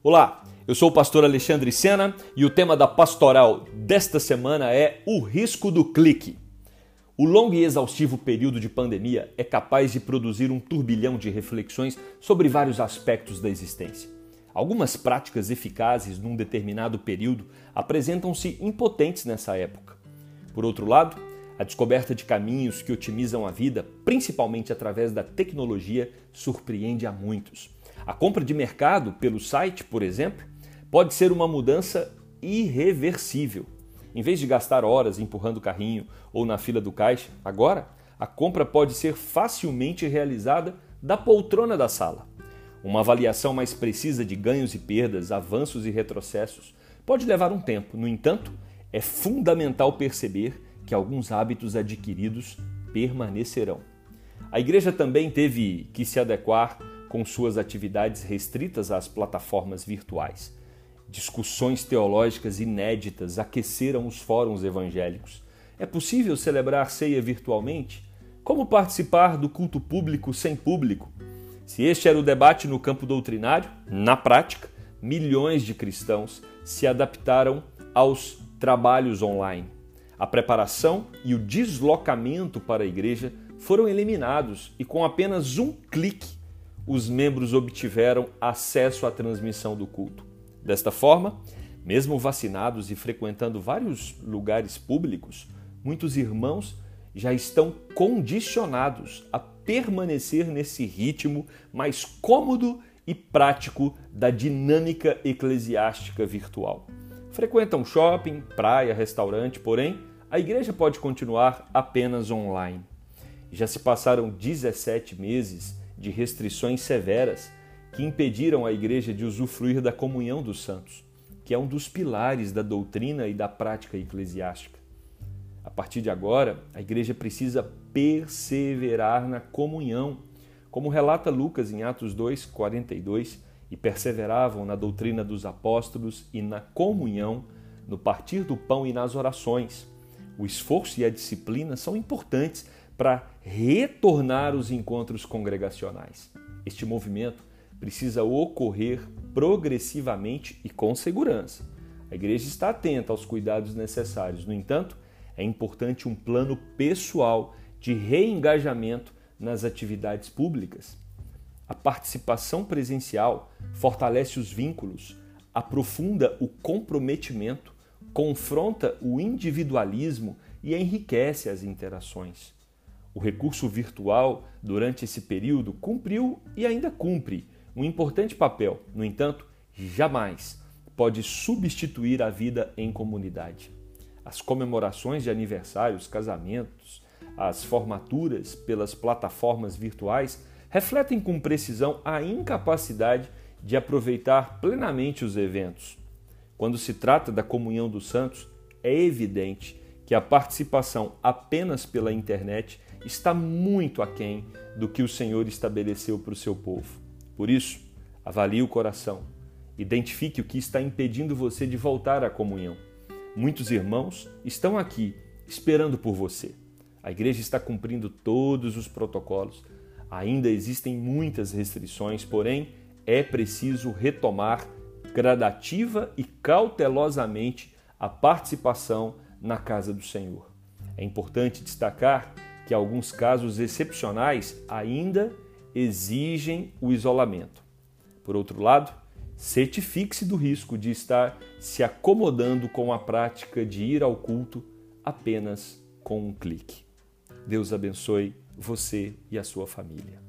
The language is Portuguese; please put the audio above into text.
Olá, eu sou o pastor Alexandre Sena e o tema da pastoral desta semana é o risco do clique. O longo e exaustivo período de pandemia é capaz de produzir um turbilhão de reflexões sobre vários aspectos da existência. Algumas práticas eficazes num determinado período apresentam-se impotentes nessa época. Por outro lado, a descoberta de caminhos que otimizam a vida, principalmente através da tecnologia, surpreende a muitos. A compra de mercado pelo site, por exemplo, pode ser uma mudança irreversível. Em vez de gastar horas empurrando o carrinho ou na fila do caixa, agora a compra pode ser facilmente realizada da poltrona da sala. Uma avaliação mais precisa de ganhos e perdas, avanços e retrocessos pode levar um tempo. No entanto, é fundamental perceber que alguns hábitos adquiridos permanecerão. A igreja também teve que se adequar com suas atividades restritas às plataformas virtuais. Discussões teológicas inéditas aqueceram os fóruns evangélicos. É possível celebrar ceia virtualmente? Como participar do culto público sem público? Se este era o debate no campo doutrinário, na prática, milhões de cristãos se adaptaram aos trabalhos online. A preparação e o deslocamento para a igreja foram eliminados e com apenas um clique os membros obtiveram acesso à transmissão do culto. Desta forma, mesmo vacinados e frequentando vários lugares públicos, muitos irmãos já estão condicionados a permanecer nesse ritmo mais cômodo e prático da dinâmica eclesiástica virtual. Frequentam shopping, praia, restaurante, porém, a igreja pode continuar apenas online. Já se passaram 17 meses de restrições severas que impediram a igreja de usufruir da comunhão dos santos, que é um dos pilares da doutrina e da prática eclesiástica. A partir de agora, a igreja precisa perseverar na comunhão, como relata Lucas em Atos 2, 42, e perseveravam na doutrina dos apóstolos e na comunhão, no partir do pão e nas orações. O esforço e a disciplina são importantes para retornar os encontros congregacionais. Este movimento precisa ocorrer progressivamente e com segurança. A igreja está atenta aos cuidados necessários, no entanto, é importante um plano pessoal de reengajamento nas atividades públicas. A participação presencial fortalece os vínculos, aprofunda o comprometimento, confronta o individualismo e enriquece as interações. O recurso virtual, durante esse período, cumpriu e ainda cumpre um importante papel. No entanto, jamais pode substituir a vida em comunidade. As comemorações de aniversários, casamentos, as formaturas pelas plataformas virtuais refletem com precisão a incapacidade de aproveitar plenamente os eventos. Quando se trata da comunhão dos santos, é evidente que a participação apenas pela internet está muito aquém do que o Senhor estabeleceu para o seu povo. Por isso, avalie o coração, identifique o que está impedindo você de voltar à comunhão. Muitos irmãos estão aqui esperando por você. A igreja está cumprindo todos os protocolos. Ainda existem muitas restrições, porém é preciso retomar gradativa e cautelosamente a participação na casa do Senhor. É importante destacar que alguns casos excepcionais ainda exigem o isolamento. Por outro lado, certifique-se do risco de estar se acomodando com a prática de ir ao culto apenas com um clique. Deus abençoe você e a sua família.